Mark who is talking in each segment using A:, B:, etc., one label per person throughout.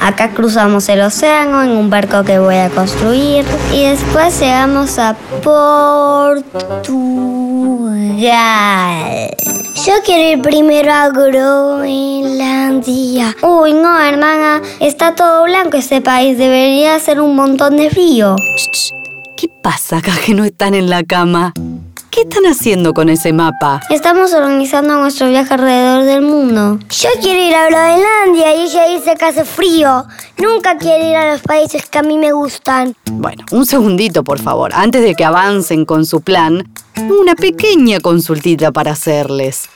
A: Acá cruzamos el océano en un barco que voy a construir y después llegamos a Portugal.
B: Yo quiero ir primero a Groenlandia.
A: Uy, no, hermana, está todo blanco este país, debería hacer un montón de frío.
C: ¿Qué pasa acá que no están en la cama? ¿Qué están haciendo con ese mapa?
A: Estamos organizando nuestro viaje alrededor del mundo.
B: Yo quiero ir a Groenlandia y ella dice que hace frío. Nunca quiero ir a los países que a mí me gustan.
C: Bueno, un segundito, por favor. Antes de que avancen con su plan, una pequeña consultita para hacerles.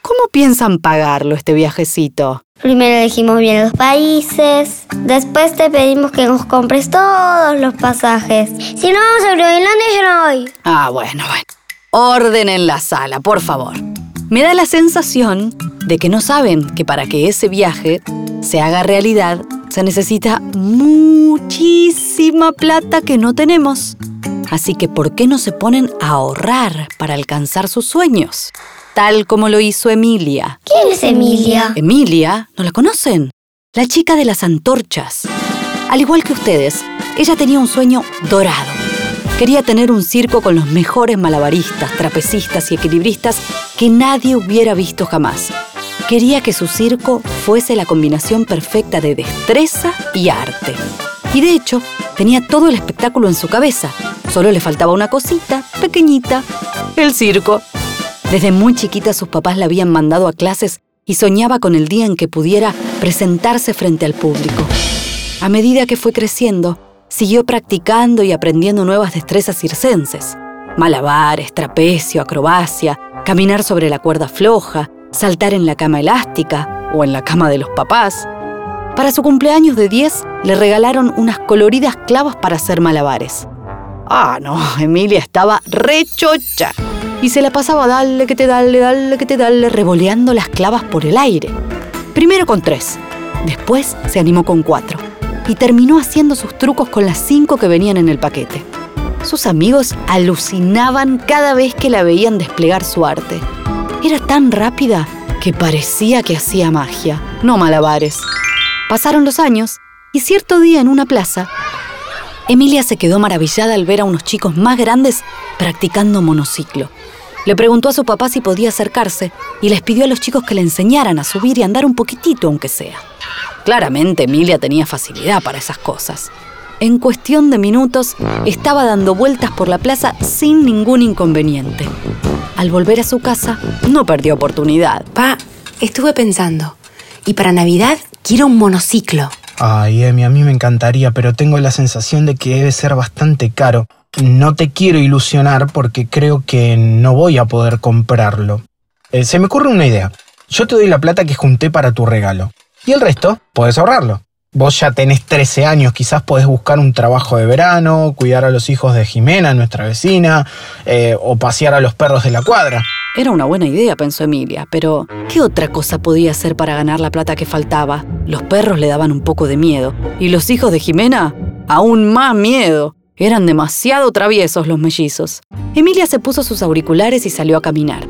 C: ¿Cómo piensan pagarlo este viajecito?
A: Primero elegimos bien los países, después te pedimos que nos compres todos los pasajes.
B: Si no vamos a Groenlandia, yo no voy.
C: Ah, bueno, bueno. Orden en la sala, por favor. Me da la sensación de que no saben que para que ese viaje se haga realidad se necesita muchísima plata que no tenemos. Así que, ¿por qué no se ponen a ahorrar para alcanzar sus sueños? Tal como lo hizo Emilia.
B: ¿Quién es Emilia?
C: Emilia, ¿no la conocen? La chica de las antorchas. Al igual que ustedes, ella tenía un sueño dorado Quería tener un circo con los mejores malabaristas, trapecistas y equilibristas que nadie hubiera visto jamás. Quería que su circo fuese la combinación perfecta de destreza y arte. Y de hecho, tenía todo el espectáculo en su cabeza. Solo le faltaba una cosita, pequeñita, el circo. Desde muy chiquita sus papás la habían mandado a clases y soñaba con el día en que pudiera presentarse frente al público. A medida que fue creciendo, siguió practicando y aprendiendo nuevas destrezas circenses. Malabares, trapecio, acrobacia, caminar sobre la cuerda floja, saltar en la cama elástica o en la cama de los papás. Para su cumpleaños de 10 le regalaron unas coloridas clavas para hacer malabares. Ah, no, Emilia estaba rechocha y se la pasaba dale que te dale, dale que te dale, revoleando las clavas por el aire. Primero con tres, después se animó con cuatro y terminó haciendo sus trucos con las cinco que venían en el paquete. Sus amigos alucinaban cada vez que la veían desplegar su arte. Era tan rápida que parecía que hacía magia, no malabares. Pasaron los años y cierto día en una plaza, Emilia se quedó maravillada al ver a unos chicos más grandes practicando monociclo. Le preguntó a su papá si podía acercarse y les pidió a los chicos que le enseñaran a subir y andar un poquitito aunque sea. Claramente Emilia tenía facilidad para esas cosas. En cuestión de minutos estaba dando vueltas por la plaza sin ningún inconveniente. Al volver a su casa, no perdió oportunidad.
D: Pa, estuve pensando. Y para Navidad quiero un monociclo.
E: Ay, Emi, a mí me encantaría, pero tengo la sensación de que debe ser bastante caro. No te quiero ilusionar porque creo que no voy a poder comprarlo. Eh, se me ocurre una idea. Yo te doy la plata que junté para tu regalo. Y el resto, puedes ahorrarlo. Vos ya tenés 13 años, quizás podés buscar un trabajo de verano, cuidar a los hijos de Jimena, nuestra vecina, eh, o pasear a los perros de la cuadra.
C: Era una buena idea, pensó Emilia, pero ¿qué otra cosa podía hacer para ganar la plata que faltaba? Los perros le daban un poco de miedo, y los hijos de Jimena, aún más miedo. Eran demasiado traviesos los mellizos. Emilia se puso sus auriculares y salió a caminar.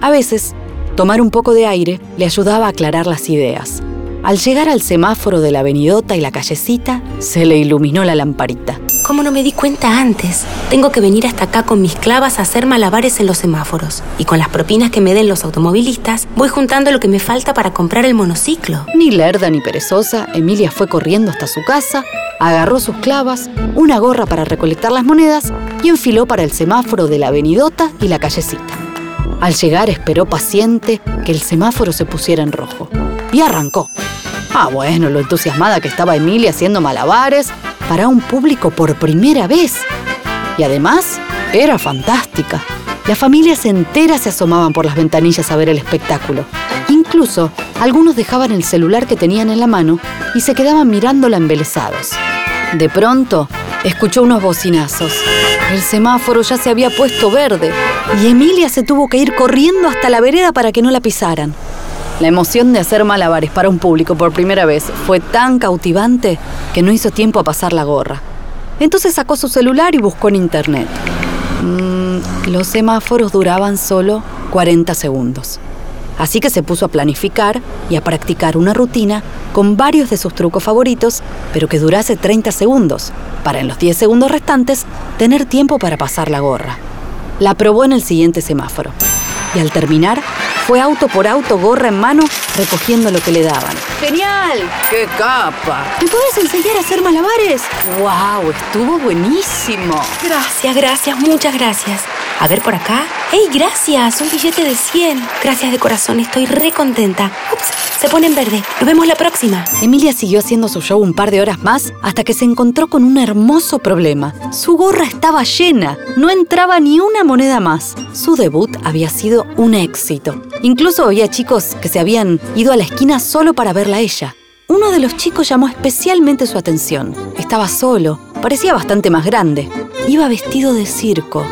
C: A veces, tomar un poco de aire le ayudaba a aclarar las ideas. Al llegar al semáforo de la avenidota y la callecita, se le iluminó la lamparita.
D: ¿Cómo no me di cuenta antes? Tengo que venir hasta acá con mis clavas a hacer malabares en los semáforos. Y con las propinas que me den los automovilistas, voy juntando lo que me falta para comprar el monociclo.
C: Ni lerda ni perezosa, Emilia fue corriendo hasta su casa, agarró sus clavas, una gorra para recolectar las monedas y enfiló para el semáforo de la avenidota y la callecita. Al llegar esperó paciente que el semáforo se pusiera en rojo. Y arrancó. Ah, bueno, lo entusiasmada que estaba Emilia haciendo malabares para un público por primera vez. Y además, era fantástica. Las familias enteras se asomaban por las ventanillas a ver el espectáculo. Incluso, algunos dejaban el celular que tenían en la mano y se quedaban mirándola embelesados. De pronto, escuchó unos bocinazos. El semáforo ya se había puesto verde y Emilia se tuvo que ir corriendo hasta la vereda para que no la pisaran. La emoción de hacer malabares para un público por primera vez fue tan cautivante que no hizo tiempo a pasar la gorra. Entonces sacó su celular y buscó en internet. Mm, los semáforos duraban solo 40 segundos. Así que se puso a planificar y a practicar una rutina con varios de sus trucos favoritos, pero que durase 30 segundos, para en los 10 segundos restantes tener tiempo para pasar la gorra. La probó en el siguiente semáforo. Y al terminar, fue auto por auto, gorra en mano, recogiendo lo que le daban. ¡Genial! ¡Qué capa! ¿Me puedes enseñar a hacer malabares? ¡Wow! Estuvo buenísimo.
D: Gracias, gracias, muchas gracias. A ver por acá. ¡Ey, gracias! Un billete de 100. Gracias de corazón, estoy re contenta. Ups, se pone en verde. Nos vemos la próxima.
C: Emilia siguió haciendo su show un par de horas más hasta que se encontró con un hermoso problema. Su gorra estaba llena, no entraba ni una moneda más. Su debut había sido un éxito. Incluso había chicos que se habían ido a la esquina solo para verla a ella. Uno de los chicos llamó especialmente su atención. Estaba solo, parecía bastante más grande. Iba vestido de circo.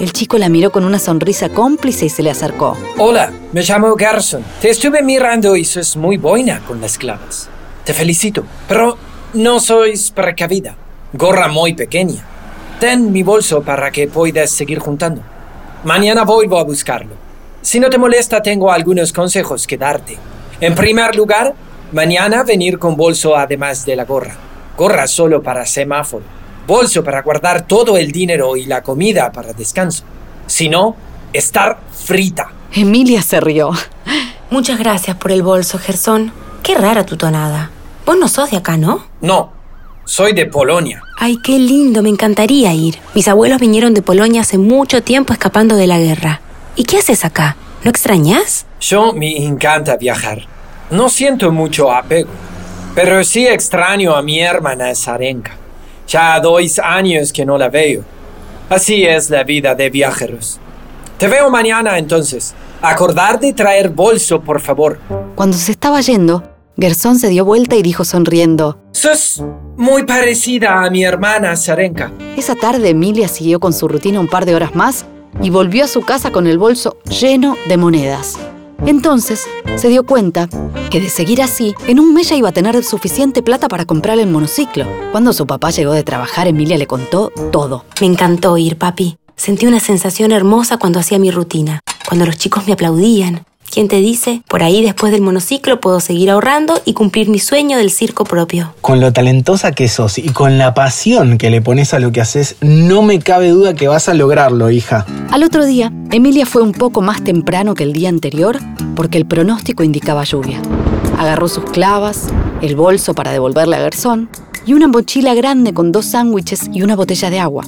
C: El chico la miró con una sonrisa cómplice y se le acercó.
F: Hola, me llamo Garson. Te estuve mirando y sos muy buena con las clavas. Te felicito, pero no sois precavida. Gorra muy pequeña. Ten mi bolso para que puedas seguir juntando. Mañana vuelvo a buscarlo. Si no te molesta, tengo algunos consejos que darte. En primer lugar, mañana venir con bolso además de la gorra. Gorra solo para semáforo. Bolso para guardar todo el dinero y la comida para descanso. Si no, estar frita.
C: Emilia se rió.
D: Muchas gracias por el bolso, Gerson. Qué rara tu tonada. Vos no sos de acá, ¿no?
F: No, soy de Polonia.
D: Ay, qué lindo, me encantaría ir. Mis abuelos vinieron de Polonia hace mucho tiempo escapando de la guerra. ¿Y qué haces acá? ¿No extrañas?
F: Yo me encanta viajar. No siento mucho apego, pero sí extraño a mi hermana Sarenka. Ya dos años que no la veo. Así es la vida de viajeros. Te veo mañana entonces. Acordar de traer bolso, por favor.
C: Cuando se estaba yendo, Gerson se dio vuelta y dijo sonriendo.
F: Sos muy parecida a mi hermana Sarenka.
C: Esa tarde Emilia siguió con su rutina un par de horas más y volvió a su casa con el bolso lleno de monedas. Entonces se dio cuenta que de seguir así, en un mes ya iba a tener suficiente plata para comprar el monociclo. Cuando su papá llegó de trabajar, Emilia le contó todo.
D: Me encantó ir, papi. Sentí una sensación hermosa cuando hacía mi rutina, cuando los chicos me aplaudían. ¿Quién te dice? Por ahí después del monociclo puedo seguir ahorrando y cumplir mi sueño del circo propio.
E: Con lo talentosa que sos y con la pasión que le pones a lo que haces, no me cabe duda que vas a lograrlo, hija.
C: Al otro día, Emilia fue un poco más temprano que el día anterior porque el pronóstico indicaba lluvia. Agarró sus clavas, el bolso para devolverle a Garzón y una mochila grande con dos sándwiches y una botella de agua.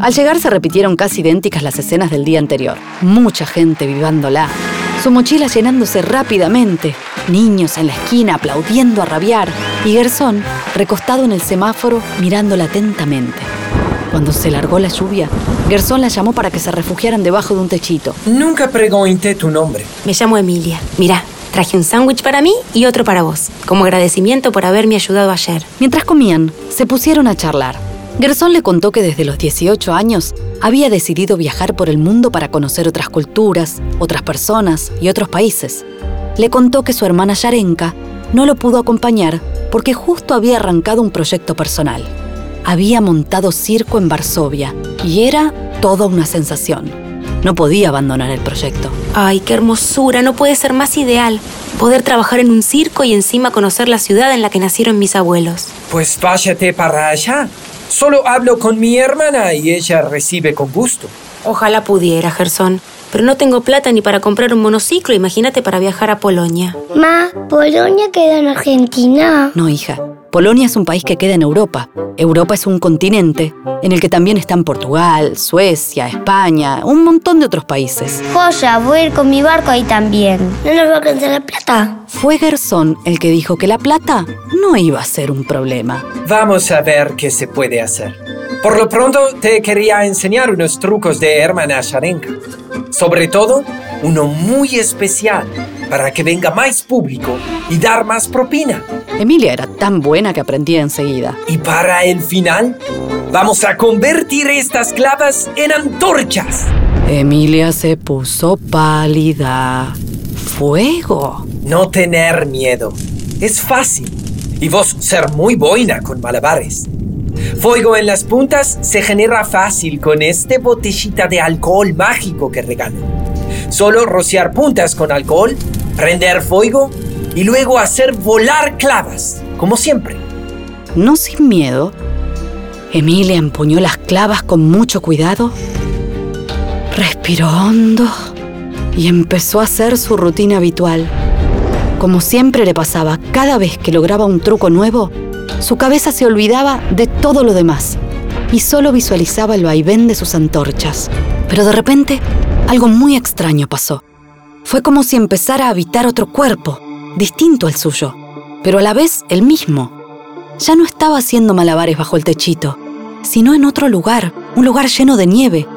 C: Al llegar se repitieron casi idénticas las escenas del día anterior. Mucha gente vivándola. Su mochila llenándose rápidamente. Niños en la esquina aplaudiendo a rabiar. Y Gersón recostado en el semáforo mirándola atentamente. Cuando se largó la lluvia, Gersón la llamó para que se refugiaran debajo de un techito.
F: Nunca pregunté tu nombre.
D: Me llamo Emilia. Mira, traje un sándwich para mí y otro para vos, como agradecimiento por haberme ayudado ayer.
C: Mientras comían, se pusieron a charlar. Gersón le contó que desde los 18 años había decidido viajar por el mundo para conocer otras culturas, otras personas y otros países. Le contó que su hermana Yarenka no lo pudo acompañar porque justo había arrancado un proyecto personal. Había montado circo en Varsovia y era toda una sensación. No podía abandonar el proyecto.
D: Ay, qué hermosura, no puede ser más ideal. Poder trabajar en un circo y encima conocer la ciudad en la que nacieron mis abuelos.
F: Pues váyate para allá. Solo hablo con mi hermana y ella recibe con gusto.
D: Ojalá pudiera, Gerson. Pero no tengo plata ni para comprar un monociclo, imagínate para viajar a Polonia.
B: Ma, Polonia queda en Argentina.
C: No, hija. Polonia es un país que queda en Europa. Europa es un continente en el que también están Portugal, Suecia, España, un montón de otros países.
A: Joya, voy a ir con mi barco ahí también.
B: ¿No nos va a alcanzar la plata?
C: Fue Gersón el que dijo que la plata no iba a ser un problema.
F: Vamos a ver qué se puede hacer. Por lo pronto te quería enseñar unos trucos de hermana Sharenka. Sobre todo, uno muy especial para que venga más público y dar más propina.
C: Emilia era tan buena que aprendía enseguida.
F: Y para el final, vamos a convertir estas clavas en antorchas.
C: Emilia se puso pálida. ¿Fuego?
F: No tener miedo. Es fácil. Y vos ser muy buena con malabares. Fuego en las puntas se genera fácil con este botellita de alcohol mágico que regalo. Solo rociar puntas con alcohol prender fuego y luego hacer volar clavas, como siempre.
C: No sin miedo, Emilia empuñó las clavas con mucho cuidado, respiró hondo y empezó a hacer su rutina habitual. Como siempre le pasaba, cada vez que lograba un truco nuevo, su cabeza se olvidaba de todo lo demás y solo visualizaba el vaivén de sus antorchas. Pero de repente, algo muy extraño pasó. Fue como si empezara a habitar otro cuerpo, distinto al suyo, pero a la vez el mismo. Ya no estaba haciendo malabares bajo el techito, sino en otro lugar, un lugar lleno de nieve.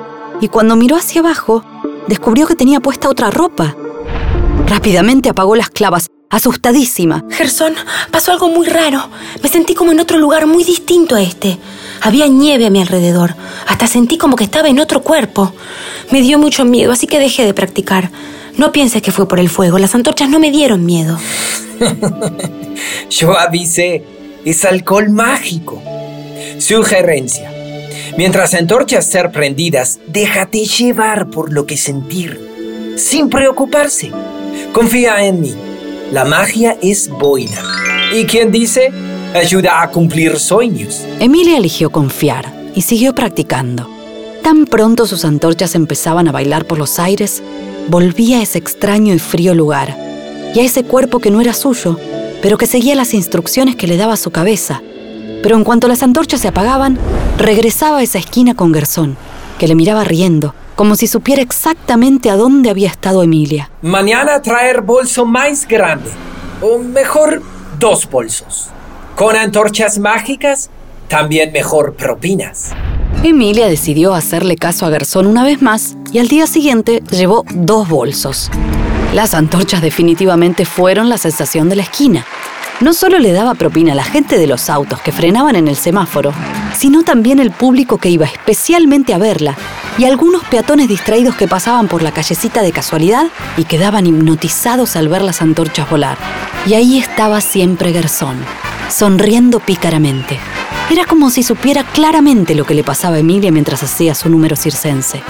C: Y cuando miró hacia abajo, descubrió que tenía puesta otra ropa. Rápidamente apagó las clavas, asustadísima.
D: Gerson, pasó algo muy raro. Me sentí como en otro lugar muy distinto a este. Había nieve a mi alrededor. Hasta sentí como que estaba en otro cuerpo. Me dio mucho miedo, así que dejé de practicar. No pienses que fue por el fuego. Las antorchas no me dieron miedo.
F: Yo avisé. Es alcohol mágico. Sugerencia. Mientras antorchas ser prendidas, déjate llevar por lo que sentir. Sin preocuparse. Confía en mí. La magia es buena. ¿Y quién dice? Ayuda a cumplir sueños.
C: Emilia eligió confiar y siguió practicando. Tan pronto sus antorchas empezaban a bailar por los aires, volvía a ese extraño y frío lugar, y a ese cuerpo que no era suyo, pero que seguía las instrucciones que le daba su cabeza. Pero en cuanto las antorchas se apagaban, regresaba a esa esquina con Gersón, que le miraba riendo, como si supiera exactamente a dónde había estado Emilia.
F: Mañana traer bolso más grande. O mejor, dos bolsos. Con antorchas mágicas, también mejor propinas.
C: Emilia decidió hacerle caso a Gersón una vez más y al día siguiente llevó dos bolsos. Las antorchas definitivamente fueron la sensación de la esquina. No solo le daba propina a la gente de los autos que frenaban en el semáforo, sino también el público que iba especialmente a verla y algunos peatones distraídos que pasaban por la callecita de casualidad y quedaban hipnotizados al ver las antorchas volar. Y ahí estaba siempre Gersón, sonriendo pícaramente. Era como si supiera claramente lo que le pasaba a Emilia mientras hacía su número circense.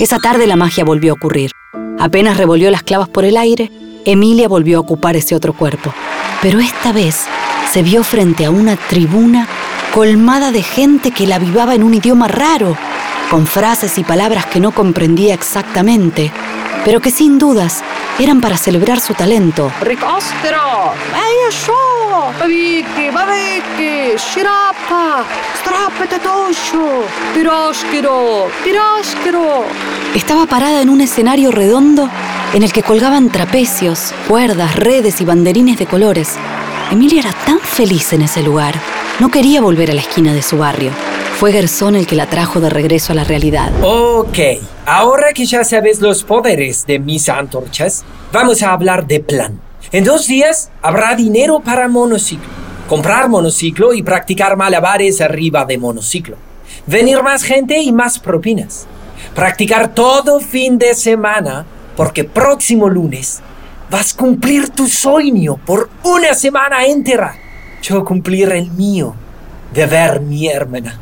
C: Esa tarde la magia volvió a ocurrir. Apenas revolvió las clavas por el aire, Emilia volvió a ocupar ese otro cuerpo. Pero esta vez se vio frente a una tribuna colmada de gente que la vivaba en un idioma raro, con frases y palabras que no comprendía exactamente, pero que sin dudas eran para celebrar su talento.
G: Piroshkiro, Piroshkiro.
C: Estaba parada en un escenario redondo en el que colgaban trapecios, cuerdas, redes y banderines de colores. Emilia era tan feliz en ese lugar. No quería volver a la esquina de su barrio. Fue Gersón el que la trajo de regreso a la realidad.
F: Ok, ahora que ya sabes los poderes de mis antorchas, vamos a hablar de plan. En dos días habrá dinero para monociclo. Comprar monociclo y practicar malabares arriba de monociclo. Venir más gente y más propinas. Practicar todo fin de semana porque próximo lunes vas a cumplir tu sueño por una semana entera. Yo cumplir el mío de ver mi hermana.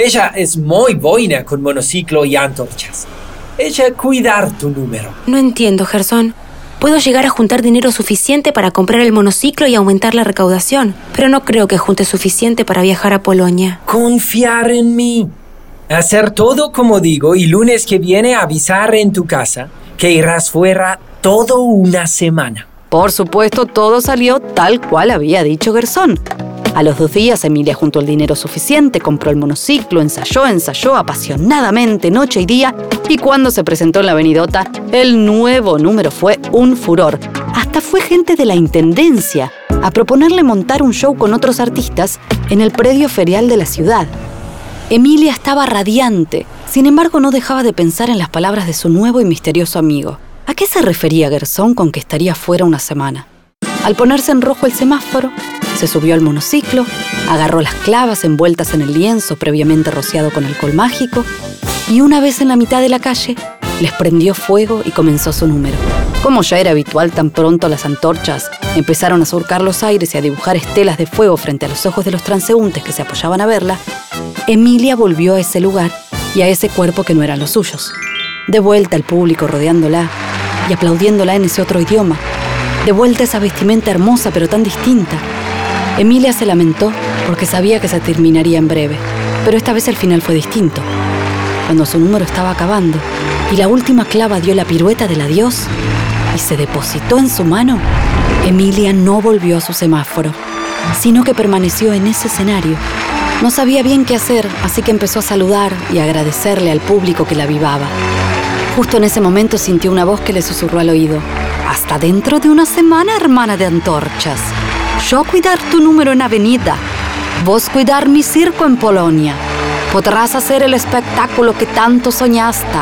F: Ella es muy buena con monociclo y antorchas. Ella cuidar tu número.
D: No entiendo, Gerson. Puedo llegar a juntar dinero suficiente para comprar el monociclo y aumentar la recaudación, pero no creo que junte suficiente para viajar a Polonia.
F: Confiar en mí. Hacer todo como digo y lunes que viene avisar en tu casa que irás fuera todo una semana.
C: Por supuesto, todo salió tal cual había dicho Gersón. A los dos días, Emilia juntó el dinero suficiente, compró el monociclo, ensayó, ensayó apasionadamente noche y día, y cuando se presentó en la avenidota, el nuevo número fue un furor. Hasta fue gente de la Intendencia a proponerle montar un show con otros artistas en el predio ferial de la ciudad. Emilia estaba radiante, sin embargo no dejaba de pensar en las palabras de su nuevo y misterioso amigo. ¿A qué se refería Gersón con que estaría fuera una semana? Al ponerse en rojo el semáforo, se subió al monociclo, agarró las clavas envueltas en el lienzo previamente rociado con alcohol mágico y una vez en la mitad de la calle, les prendió fuego y comenzó su número. Como ya era habitual, tan pronto las antorchas empezaron a surcar los aires y a dibujar estelas de fuego frente a los ojos de los transeúntes que se apoyaban a verla, Emilia volvió a ese lugar y a ese cuerpo que no eran los suyos. De vuelta al público rodeándola y aplaudiéndola en ese otro idioma, de vuelta esa vestimenta hermosa pero tan distinta. Emilia se lamentó porque sabía que se terminaría en breve, pero esta vez el final fue distinto. Cuando su número estaba acabando y la última clava dio la pirueta del adiós y se depositó en su mano, Emilia no volvió a su semáforo, sino que permaneció en ese escenario. No sabía bien qué hacer, así que empezó a saludar y agradecerle al público que la vivaba. Justo en ese momento sintió una voz que le susurró al oído. Hasta dentro de una semana, hermana de antorchas. Yo cuidar tu número en Avenida. Vos cuidar mi circo en Polonia. Podrás hacer el espectáculo que tanto soñaste.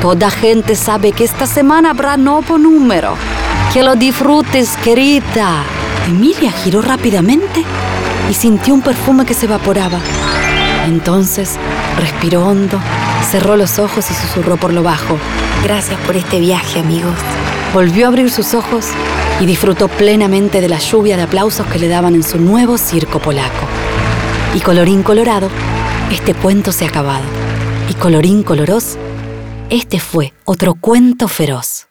C: Toda gente sabe que esta semana habrá nuevo número. Que lo disfrutes, querida. Emilia giró rápidamente y sintió un perfume que se evaporaba. Entonces respiró hondo, cerró los ojos y susurró por lo bajo.
D: Gracias por este viaje, amigos.
C: Volvió a abrir sus ojos y disfrutó plenamente de la lluvia de aplausos que le daban en su nuevo circo polaco. Y colorín colorado, este cuento se ha acabado. Y colorín coloros, este fue otro cuento feroz.